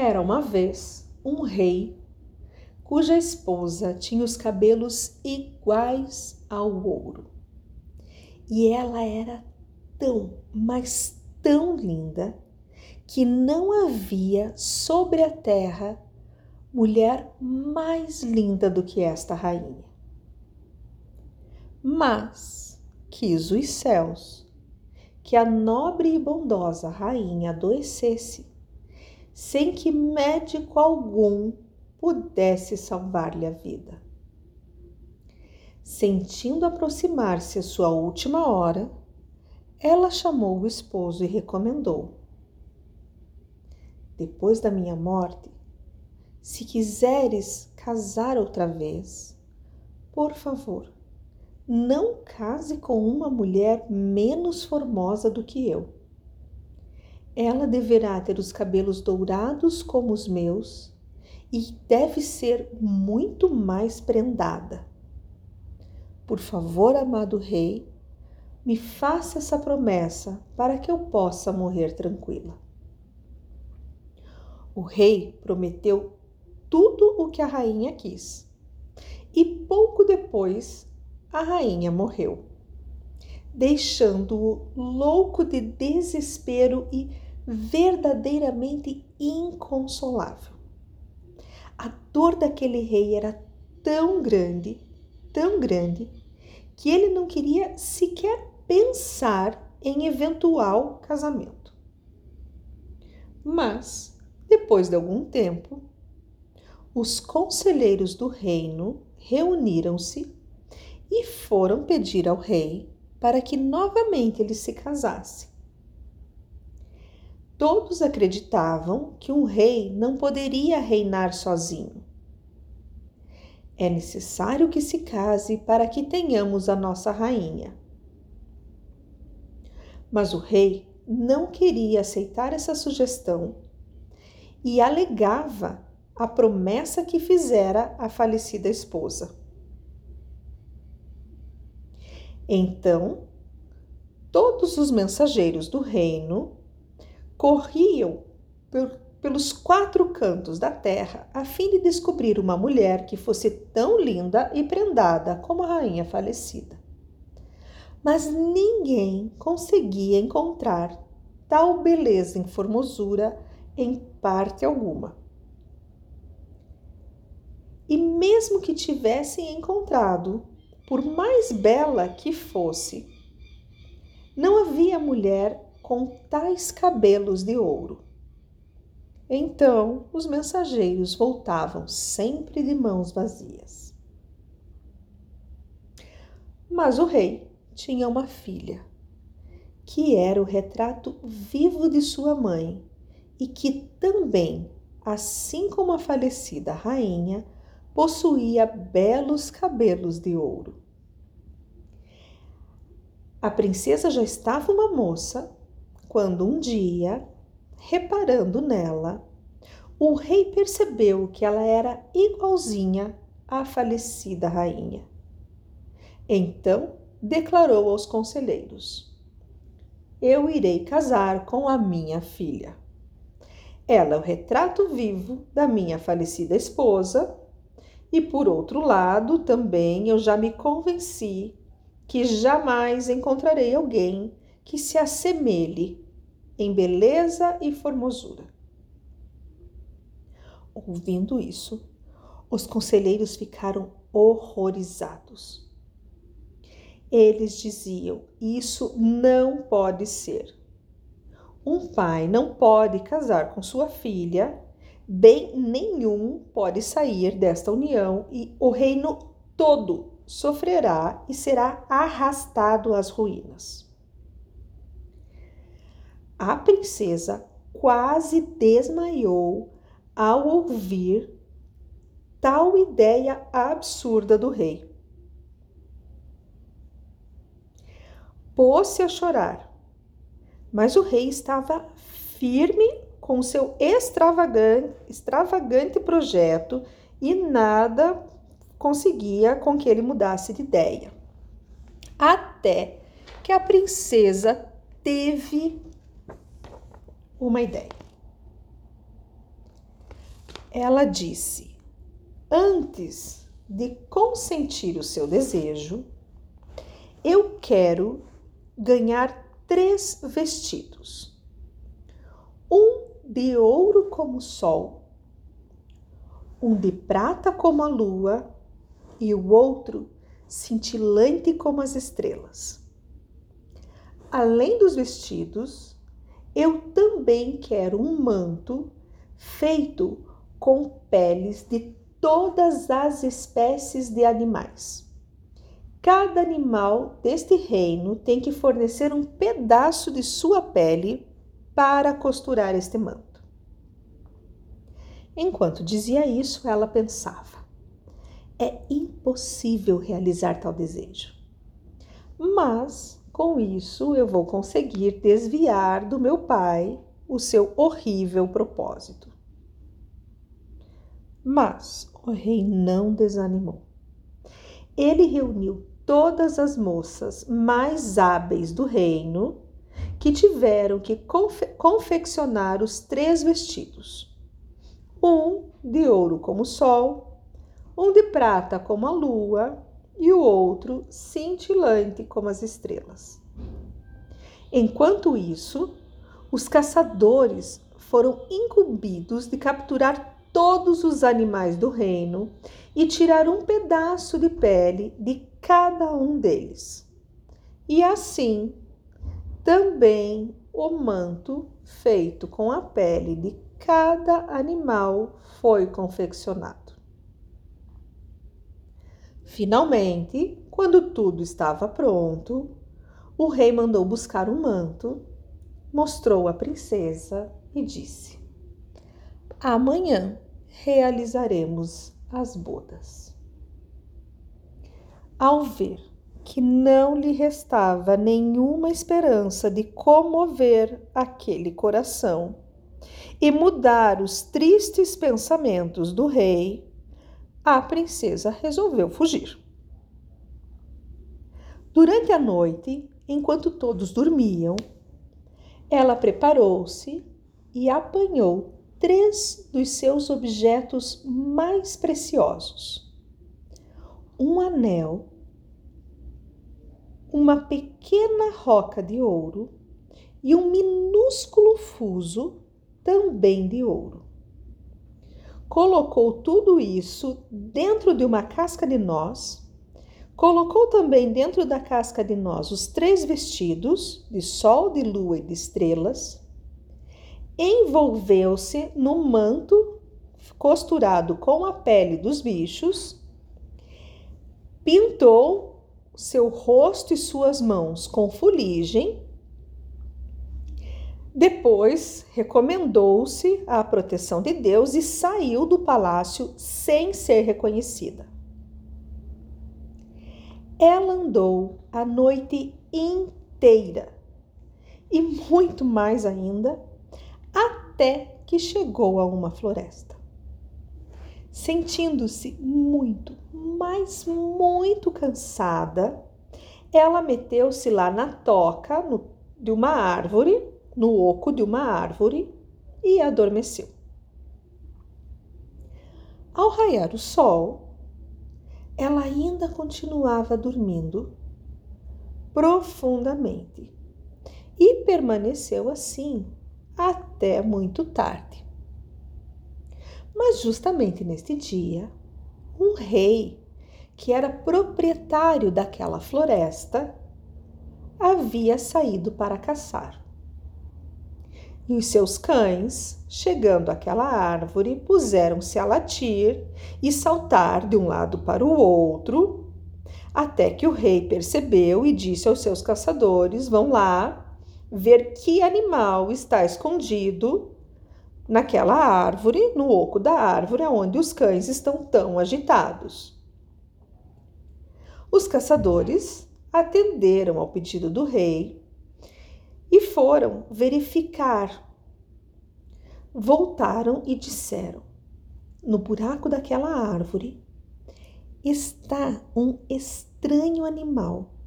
Era uma vez um rei cuja esposa tinha os cabelos iguais ao ouro. E ela era tão, mas tão linda que não havia sobre a terra mulher mais linda do que esta rainha. Mas quis os céus que a nobre e bondosa rainha adoecesse, sem que médico algum pudesse salvar-lhe a vida. Sentindo aproximar-se a sua última hora, ela chamou o esposo e recomendou: Depois da minha morte, se quiseres casar outra vez, por favor, não case com uma mulher menos formosa do que eu. Ela deverá ter os cabelos dourados como os meus e deve ser muito mais prendada. Por favor, amado rei, me faça essa promessa para que eu possa morrer tranquila. O rei prometeu tudo o que a rainha quis. E pouco depois, a rainha morreu, deixando-o louco de desespero e verdadeiramente inconsolável. A dor daquele rei era tão grande, tão grande, que ele não queria sequer pensar em eventual casamento. Mas, depois de algum tempo, os conselheiros do reino reuniram-se e foram pedir ao rei para que novamente ele se casasse. Todos acreditavam que um rei não poderia reinar sozinho. É necessário que se case para que tenhamos a nossa rainha. Mas o rei não queria aceitar essa sugestão e alegava a promessa que fizera a falecida esposa. Então, todos os mensageiros do reino corriam por, pelos quatro cantos da terra a fim de descobrir uma mulher que fosse tão linda e prendada como a rainha falecida. Mas ninguém conseguia encontrar tal beleza em formosura em parte alguma. E mesmo que tivessem encontrado, por mais bela que fosse, não havia mulher com tais cabelos de ouro. Então os mensageiros voltavam sempre de mãos vazias. Mas o rei tinha uma filha, que era o retrato vivo de sua mãe e que também, assim como a falecida rainha, possuía belos cabelos de ouro. A princesa já estava uma moça quando um dia, reparando nela, o rei percebeu que ela era igualzinha à falecida rainha. Então declarou aos conselheiros: Eu irei casar com a minha filha. Ela é o retrato vivo da minha falecida esposa e por outro lado, também eu já me convenci que jamais encontrarei alguém que se assemelhe em beleza e formosura. Ouvindo isso, os conselheiros ficaram horrorizados. Eles diziam: Isso não pode ser. Um pai não pode casar com sua filha bem nenhum pode sair desta união e o reino todo sofrerá e será arrastado às ruínas. A princesa quase desmaiou ao ouvir tal ideia absurda do rei. Pôs-se a chorar, mas o rei estava firme com seu extravagante, extravagante projeto e nada conseguia com que ele mudasse de ideia. Até que a princesa teve uma ideia. ela disse: Antes de consentir o seu desejo, eu quero ganhar três vestidos: um de ouro como o sol, um de prata como a lua e o outro cintilante como as estrelas. Além dos vestidos, eu também quero um manto feito com peles de todas as espécies de animais. Cada animal deste reino tem que fornecer um pedaço de sua pele para costurar este manto. Enquanto dizia isso, ela pensava: é impossível realizar tal desejo. Mas com isso eu vou conseguir desviar do meu pai o seu horrível propósito. Mas o rei não desanimou. Ele reuniu todas as moças mais hábeis do reino que tiveram que confe confeccionar os três vestidos: um de ouro como o sol, um de prata como a lua e o outro cintilante como as estrelas. Enquanto isso, os caçadores foram incumbidos de capturar todos os animais do reino e tirar um pedaço de pele de cada um deles. E assim, também o manto feito com a pele de cada animal foi confeccionado. Finalmente, quando tudo estava pronto, o rei mandou buscar o um manto, mostrou a princesa e disse: Amanhã realizaremos as bodas. Ao ver que não lhe restava nenhuma esperança de comover aquele coração e mudar os tristes pensamentos do rei, a princesa resolveu fugir. Durante a noite, enquanto todos dormiam, ela preparou-se e apanhou três dos seus objetos mais preciosos: um anel, uma pequena roca de ouro e um minúsculo fuso também de ouro. Colocou tudo isso dentro de uma casca de noz. Colocou também dentro da casca de noz os três vestidos de sol, de lua e de estrelas envolveu-se no manto costurado com a pele dos bichos, pintou seu rosto e suas mãos com fuligem. Depois recomendou-se à proteção de Deus e saiu do palácio sem ser reconhecida. Ela andou a noite inteira e muito mais ainda até que chegou a uma floresta. Sentindo-se muito, mas muito cansada, ela meteu-se lá na toca no, de uma árvore, no oco de uma árvore, e adormeceu. Ao raiar o sol, ela ainda continuava dormindo profundamente e permaneceu assim até muito tarde. Mas justamente neste dia, um rei que era proprietário daquela floresta havia saído para caçar. E os seus cães, chegando àquela árvore, puseram-se a latir e saltar de um lado para o outro, até que o rei percebeu e disse aos seus caçadores: Vão lá ver que animal está escondido naquela árvore, no oco da árvore, onde os cães estão tão agitados. Os caçadores atenderam ao pedido do rei e foram verificar. Voltaram e disseram: no buraco daquela árvore está um estranho animal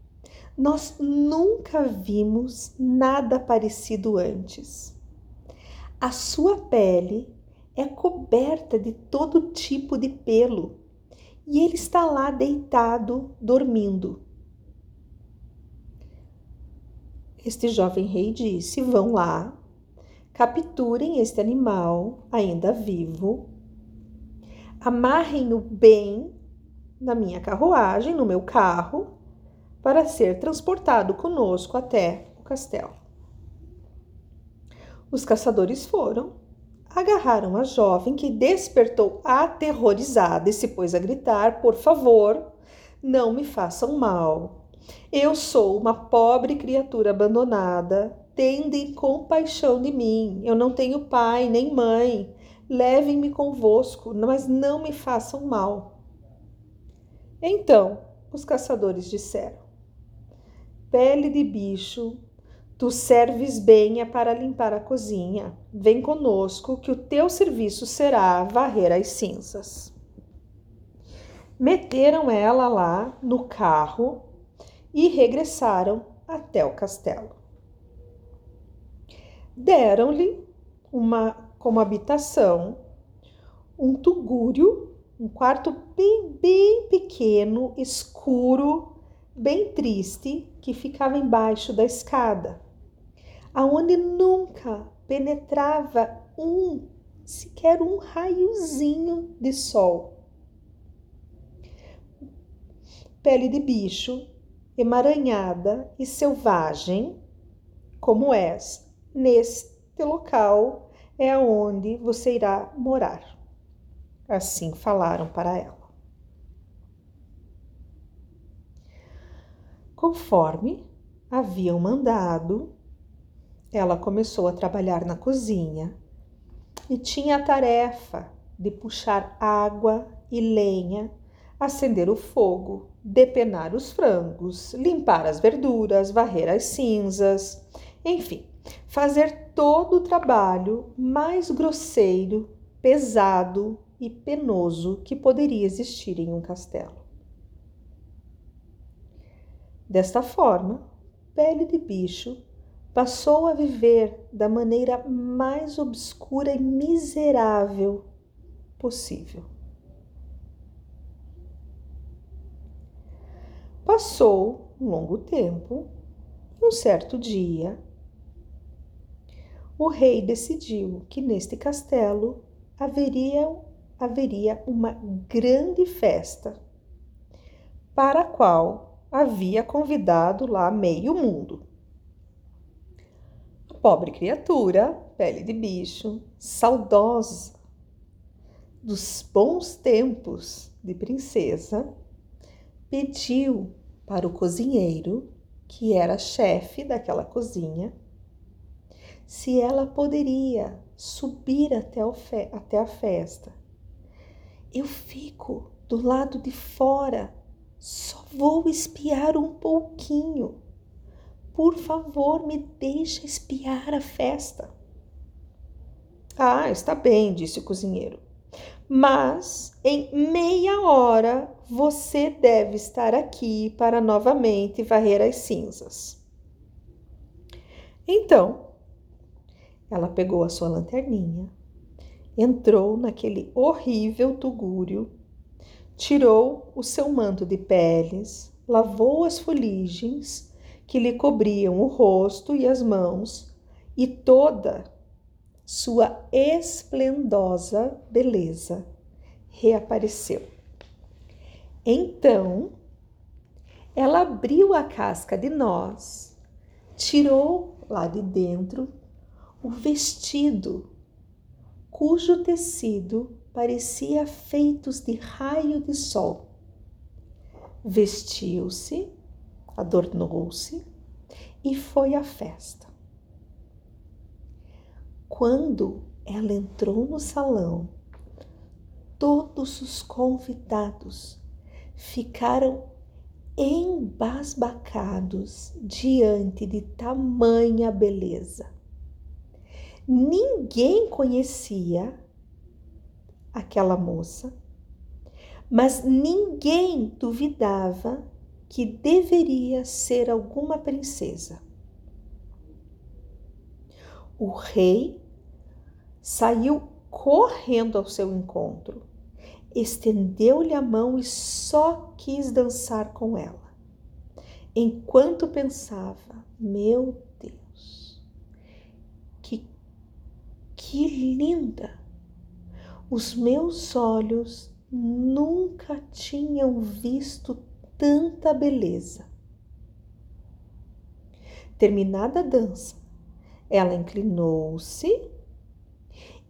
nós nunca vimos nada parecido antes. A sua pele é coberta de todo tipo de pelo e ele está lá deitado, dormindo. Este jovem rei disse: Vão lá, capturem este animal ainda vivo, amarrem-o bem na minha carruagem, no meu carro, para ser transportado conosco até o castelo. Os caçadores foram, agarraram a jovem que despertou aterrorizada e se pôs a gritar: Por favor, não me façam mal. Eu sou uma pobre criatura abandonada. Tendem compaixão de mim. Eu não tenho pai nem mãe. Levem-me convosco, mas não me façam mal. Então os caçadores disseram: Pele de bicho, tu serves bem é para limpar a cozinha. Vem conosco, que o teu serviço será varrer as cinzas. Meteram ela lá no carro e regressaram até o castelo. Deram-lhe uma como habitação um tugúrio, um quarto bem, bem pequeno, escuro, bem triste, que ficava embaixo da escada, aonde nunca penetrava um sequer um raiozinho de sol. Pele de bicho emaranhada e selvagem, como és, neste local é onde você irá morar. Assim falaram para ela. Conforme haviam mandado, ela começou a trabalhar na cozinha e tinha a tarefa de puxar água e lenha, acender o fogo depenar os frangos, limpar as verduras, varrer as cinzas, enfim, fazer todo o trabalho mais grosseiro, pesado e penoso que poderia existir em um castelo. Desta forma, Pele de Bicho passou a viver da maneira mais obscura e miserável possível. Passou um longo tempo um certo dia o rei decidiu que neste castelo haveria, haveria uma grande festa para a qual havia convidado lá meio mundo. Pobre criatura, pele de bicho, saudosa dos bons tempos de princesa, pediu para o cozinheiro, que era chefe daquela cozinha, se ela poderia subir até, até a festa. Eu fico do lado de fora, só vou espiar um pouquinho. Por favor, me deixe espiar a festa. Ah, está bem, disse o cozinheiro. Mas em meia hora você deve estar aqui para novamente varrer as cinzas. Então, ela pegou a sua lanterninha, entrou naquele horrível tugúrio, tirou o seu manto de peles, lavou as foligens que lhe cobriam o rosto e as mãos e toda sua esplendosa beleza reapareceu. Então, ela abriu a casca de nós, tirou lá de dentro o vestido, cujo tecido parecia feitos de raio de sol. Vestiu-se, adornou-se e foi à festa. Quando ela entrou no salão, todos os convidados ficaram embasbacados diante de tamanha beleza. Ninguém conhecia aquela moça, mas ninguém duvidava que deveria ser alguma princesa. O rei saiu correndo ao seu encontro, estendeu-lhe a mão e só quis dançar com ela. Enquanto pensava, meu Deus, que, que linda! Os meus olhos nunca tinham visto tanta beleza. Terminada a dança, ela inclinou-se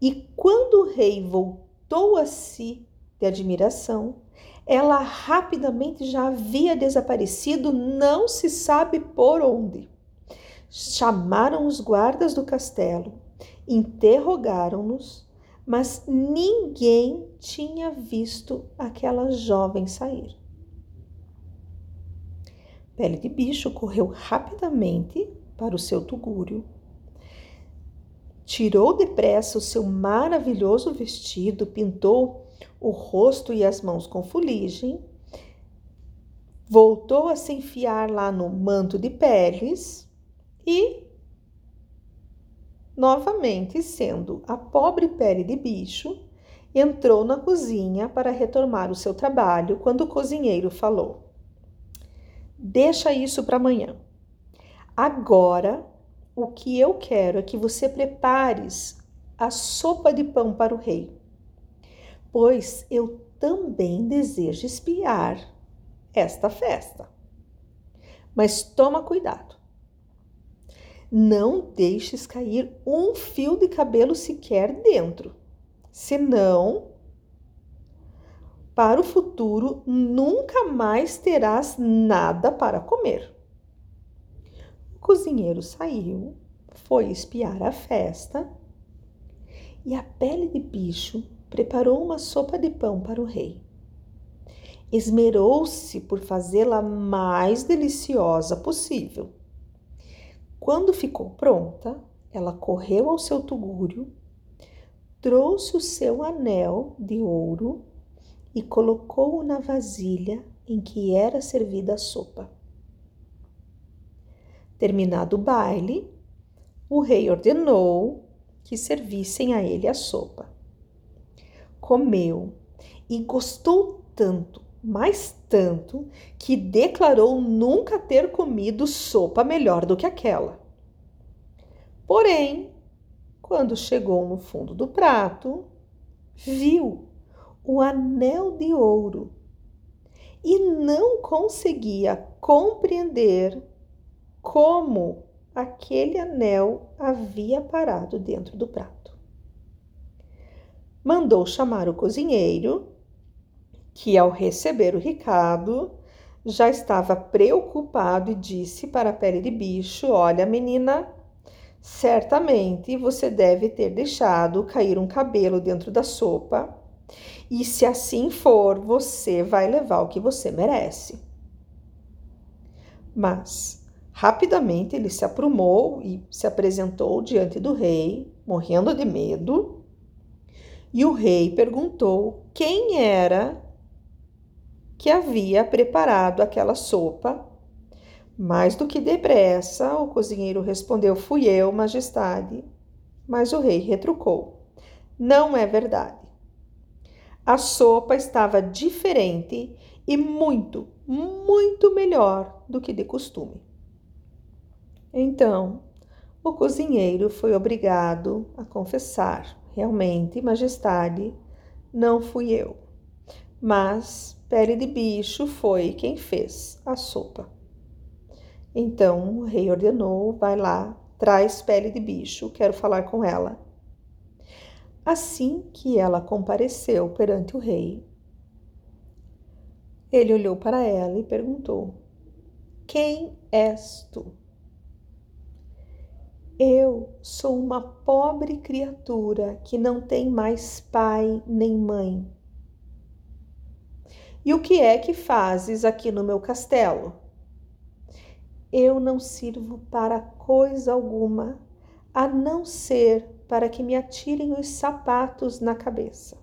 e, quando o rei voltou a si de admiração, ela rapidamente já havia desaparecido, não se sabe por onde. Chamaram os guardas do castelo, interrogaram-nos, mas ninguém tinha visto aquela jovem sair. Pele de Bicho correu rapidamente para o seu tugúrio, tirou depressa o seu maravilhoso vestido, pintou o rosto e as mãos com fuligem, voltou a se enfiar lá no manto de peles e, novamente sendo a pobre pele de bicho, entrou na cozinha para retomar o seu trabalho quando o cozinheiro falou. Deixa isso para amanhã. Agora, o que eu quero é que você prepares a sopa de pão para o rei, pois eu também desejo espiar esta festa. Mas toma cuidado. Não deixes cair um fio de cabelo sequer dentro, senão para o futuro nunca mais terás nada para comer. O cozinheiro saiu, foi espiar a festa e a pele de bicho preparou uma sopa de pão para o rei. Esmerou-se por fazê-la mais deliciosa possível. Quando ficou pronta, ela correu ao seu tugúrio, trouxe o seu anel de ouro e colocou-o na vasilha em que era servida a sopa. Terminado o baile, o rei ordenou que servissem a ele a sopa. Comeu e gostou tanto, mais tanto, que declarou nunca ter comido sopa melhor do que aquela. Porém, quando chegou no fundo do prato, viu o anel de ouro e não conseguia compreender como aquele anel havia parado dentro do prato. Mandou chamar o cozinheiro, que ao receber o recado já estava preocupado e disse para a pele de bicho: Olha, menina, certamente você deve ter deixado cair um cabelo dentro da sopa e se assim for, você vai levar o que você merece. Mas, rapidamente, ele se aprumou e se apresentou diante do rei, morrendo de medo. E o rei perguntou quem era que havia preparado aquela sopa. Mais do que depressa, o cozinheiro respondeu: Fui eu, majestade. Mas o rei retrucou: Não é verdade. A sopa estava diferente e muito, muito melhor do que de costume. Então, o cozinheiro foi obrigado a confessar: realmente, majestade, não fui eu, mas Pele de Bicho foi quem fez a sopa. Então o rei ordenou: vai lá, traz Pele de Bicho, quero falar com ela. Assim que ela compareceu perante o rei, ele olhou para ela e perguntou: Quem és tu? Eu sou uma pobre criatura que não tem mais pai nem mãe. E o que é que fazes aqui no meu castelo? Eu não sirvo para coisa alguma, a não ser para que me atirem os sapatos na cabeça.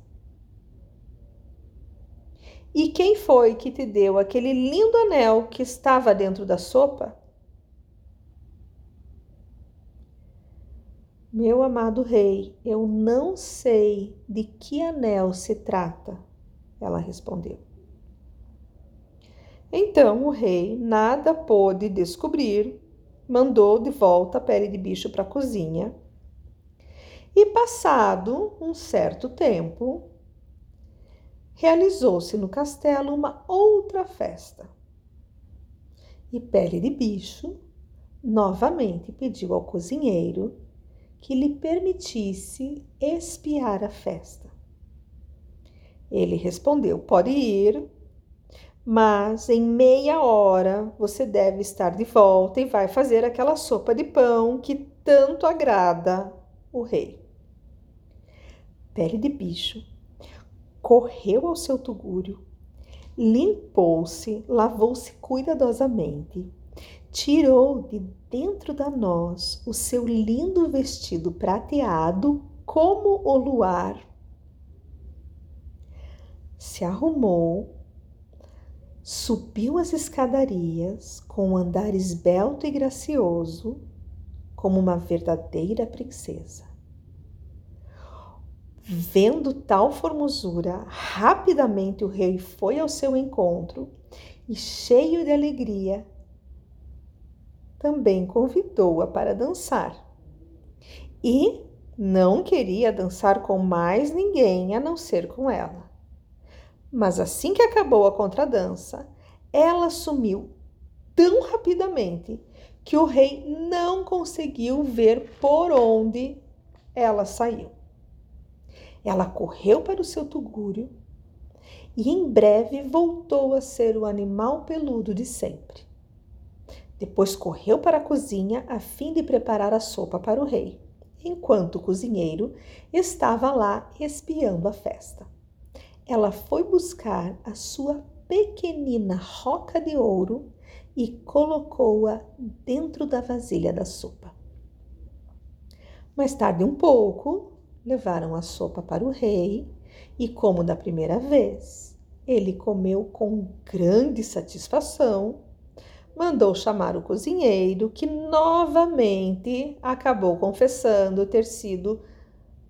E quem foi que te deu aquele lindo anel que estava dentro da sopa? Meu amado rei, eu não sei de que anel se trata, ela respondeu. Então o rei nada pôde descobrir, mandou de volta a pele de bicho para a cozinha. E passado um certo tempo, realizou-se no castelo uma outra festa. E Pele de Bicho novamente pediu ao cozinheiro que lhe permitisse espiar a festa. Ele respondeu: Pode ir, mas em meia hora você deve estar de volta e vai fazer aquela sopa de pão que tanto agrada o rei. Pele de bicho correu ao seu tugúrio, limpou-se, lavou-se cuidadosamente, tirou de dentro da noz o seu lindo vestido prateado como o luar, se arrumou Subiu as escadarias com um andar esbelto e gracioso, como uma verdadeira princesa. Vendo tal formosura, rapidamente o rei foi ao seu encontro e, cheio de alegria, também convidou-a para dançar. E não queria dançar com mais ninguém a não ser com ela. Mas assim que acabou a contradança, ela sumiu tão rapidamente que o rei não conseguiu ver por onde ela saiu. Ela correu para o seu tugúrio e em breve voltou a ser o animal peludo de sempre. Depois correu para a cozinha a fim de preparar a sopa para o rei, enquanto o cozinheiro estava lá espiando a festa ela foi buscar a sua pequenina roca de ouro e colocou-a dentro da vasilha da sopa. Mais tarde, um pouco, levaram a sopa para o rei e, como da primeira vez, ele comeu com grande satisfação, mandou chamar o cozinheiro, que novamente acabou confessando ter sido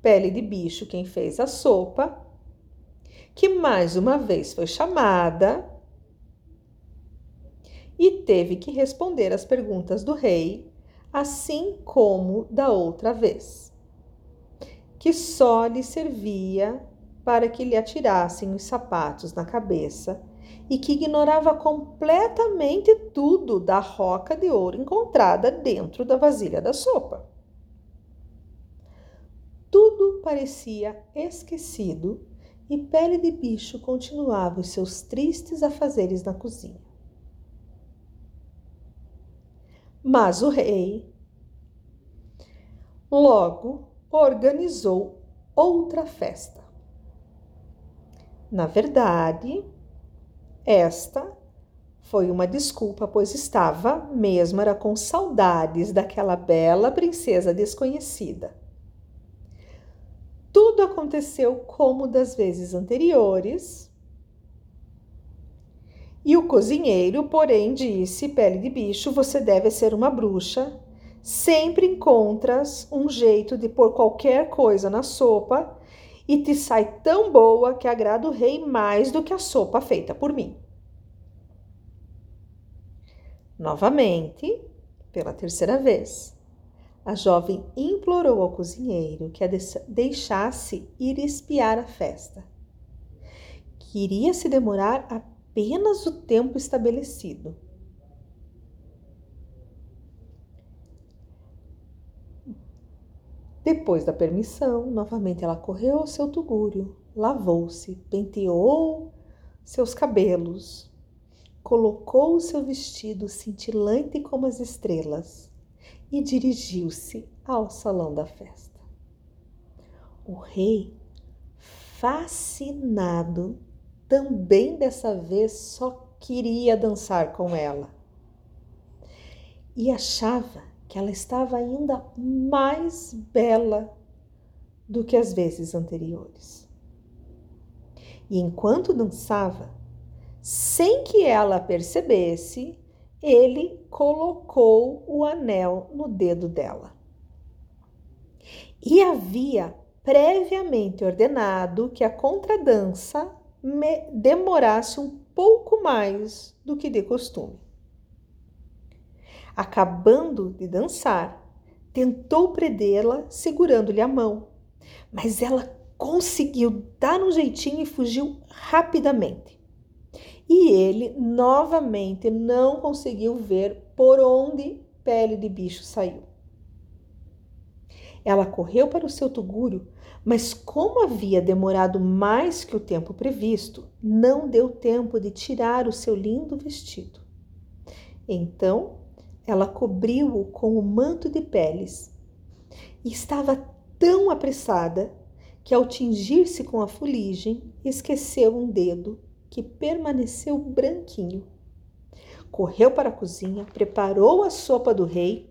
pele de bicho quem fez a sopa que mais uma vez foi chamada e teve que responder às perguntas do rei, assim como da outra vez, que só lhe servia para que lhe atirassem os sapatos na cabeça e que ignorava completamente tudo da roca de ouro encontrada dentro da vasilha da sopa. Tudo parecia esquecido e Pele de Bicho continuava os seus tristes afazeres na cozinha. Mas o rei logo organizou outra festa. Na verdade, esta foi uma desculpa, pois estava mesmo era com saudades daquela bela princesa desconhecida. Tudo aconteceu como das vezes anteriores. E o cozinheiro, porém, disse: Pele de bicho, você deve ser uma bruxa. Sempre encontras um jeito de pôr qualquer coisa na sopa e te sai tão boa que agrada o rei mais do que a sopa feita por mim. Novamente, pela terceira vez, a jovem implorou ao cozinheiro que a deixasse ir espiar a festa, que iria se demorar apenas o tempo estabelecido. Depois da permissão, novamente ela correu ao seu tugúrio, lavou-se, penteou seus cabelos, colocou o seu vestido cintilante como as estrelas e dirigiu-se ao salão da festa. O rei, fascinado, também dessa vez só queria dançar com ela e achava que ela estava ainda mais bela do que as vezes anteriores. E enquanto dançava, sem que ela percebesse, ele colocou o anel no dedo dela. e havia previamente ordenado que a contradança demorasse um pouco mais do que de costume. Acabando de dançar, tentou prendê-la segurando-lhe a mão, mas ela conseguiu dar um jeitinho e fugiu rapidamente. E ele novamente não conseguiu ver por onde pele de bicho saiu. Ela correu para o seu tugúrio, mas como havia demorado mais que o tempo previsto, não deu tempo de tirar o seu lindo vestido. Então ela cobriu-o com o manto de peles e estava tão apressada que, ao tingir-se com a fuligem, esqueceu um dedo que permaneceu branquinho. Correu para a cozinha, preparou a sopa do rei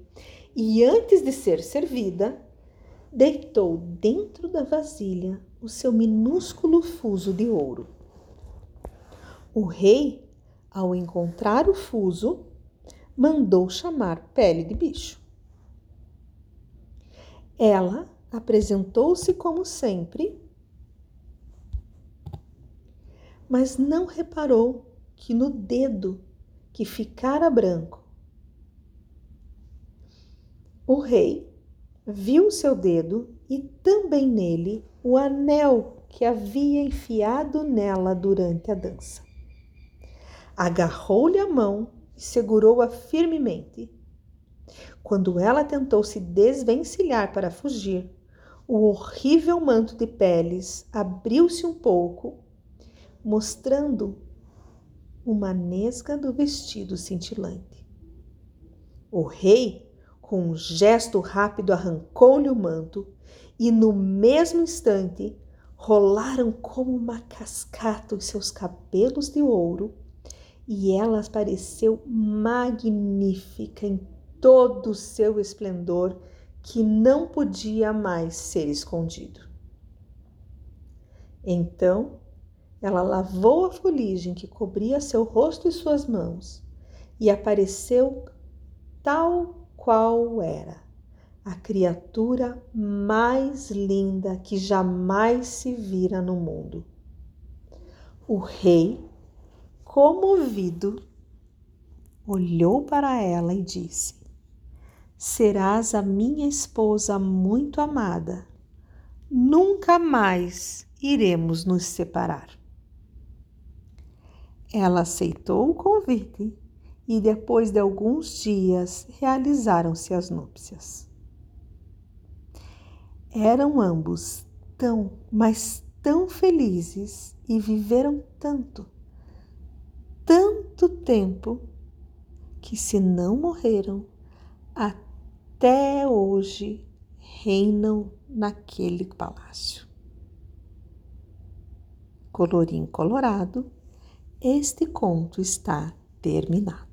e, antes de ser servida, deitou dentro da vasilha o seu minúsculo fuso de ouro. O rei, ao encontrar o fuso, mandou chamar pele de bicho. Ela apresentou-se como sempre, mas não reparou que no dedo que ficara branco, o rei viu seu dedo e também nele o anel que havia enfiado nela durante a dança. Agarrou-lhe a mão e segurou-a firmemente. Quando ela tentou se desvencilhar para fugir, o horrível manto de peles abriu-se um pouco, mostrando uma nesga do vestido cintilante. O rei, com um gesto rápido, arrancou-lhe o manto e, no mesmo instante, rolaram como uma cascata os seus cabelos de ouro e ela pareceu magnífica em todo o seu esplendor que não podia mais ser escondido. Então ela lavou a fuligem que cobria seu rosto e suas mãos e apareceu tal qual era, a criatura mais linda que jamais se vira no mundo. O rei comovido, olhou para ela e disse: Serás a minha esposa muito amada. Nunca mais iremos nos separar. Ela aceitou o convite e depois de alguns dias realizaram-se as núpcias. Eram ambos tão, mas tão felizes e viveram tanto tanto tempo que, se não morreram, até hoje reinam naquele palácio. Colorim colorado, este conto está terminado.